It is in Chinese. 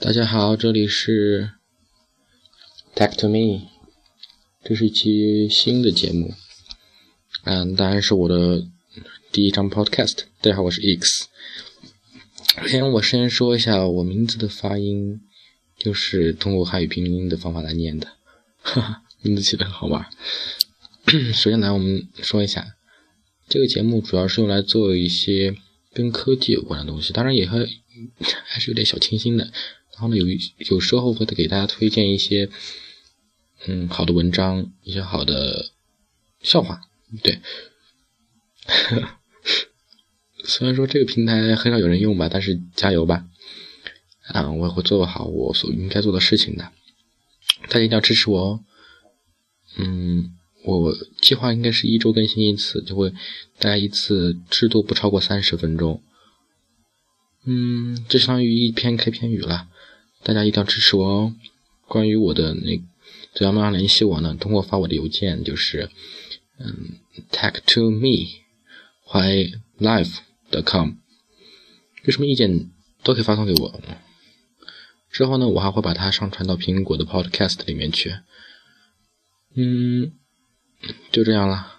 大家好，这里是 Talk to Me，这是一期新的节目，嗯，当然是我的第一张 Podcast。大家好，我是 X。首先，我先说一下我名字的发音，就是通过汉语拼音的方法来念的，哈哈，名字起的很好玩。首先来，我们说一下这个节目主要是用来做一些跟科技有关的东西，当然也还还是有点小清新的。然后呢，有一有时候会给大家推荐一些嗯好的文章，一些好的笑话。对，虽然说这个平台很少有人用吧，但是加油吧！啊，我也会做好我所应该做的事情的，大家一定要支持我哦。嗯。我计划应该是一周更新一次，就会大家一次至多不超过三十分钟。嗯，这相当于一篇开篇语了，大家一定要支持我哦。关于我的那怎样样联系我呢？通过发我的邮件，就是嗯，tag to me，hylife.com，有什么意见都可以发送给我。之后呢，我还会把它上传到苹果的 Podcast 里面去。嗯。就这样了。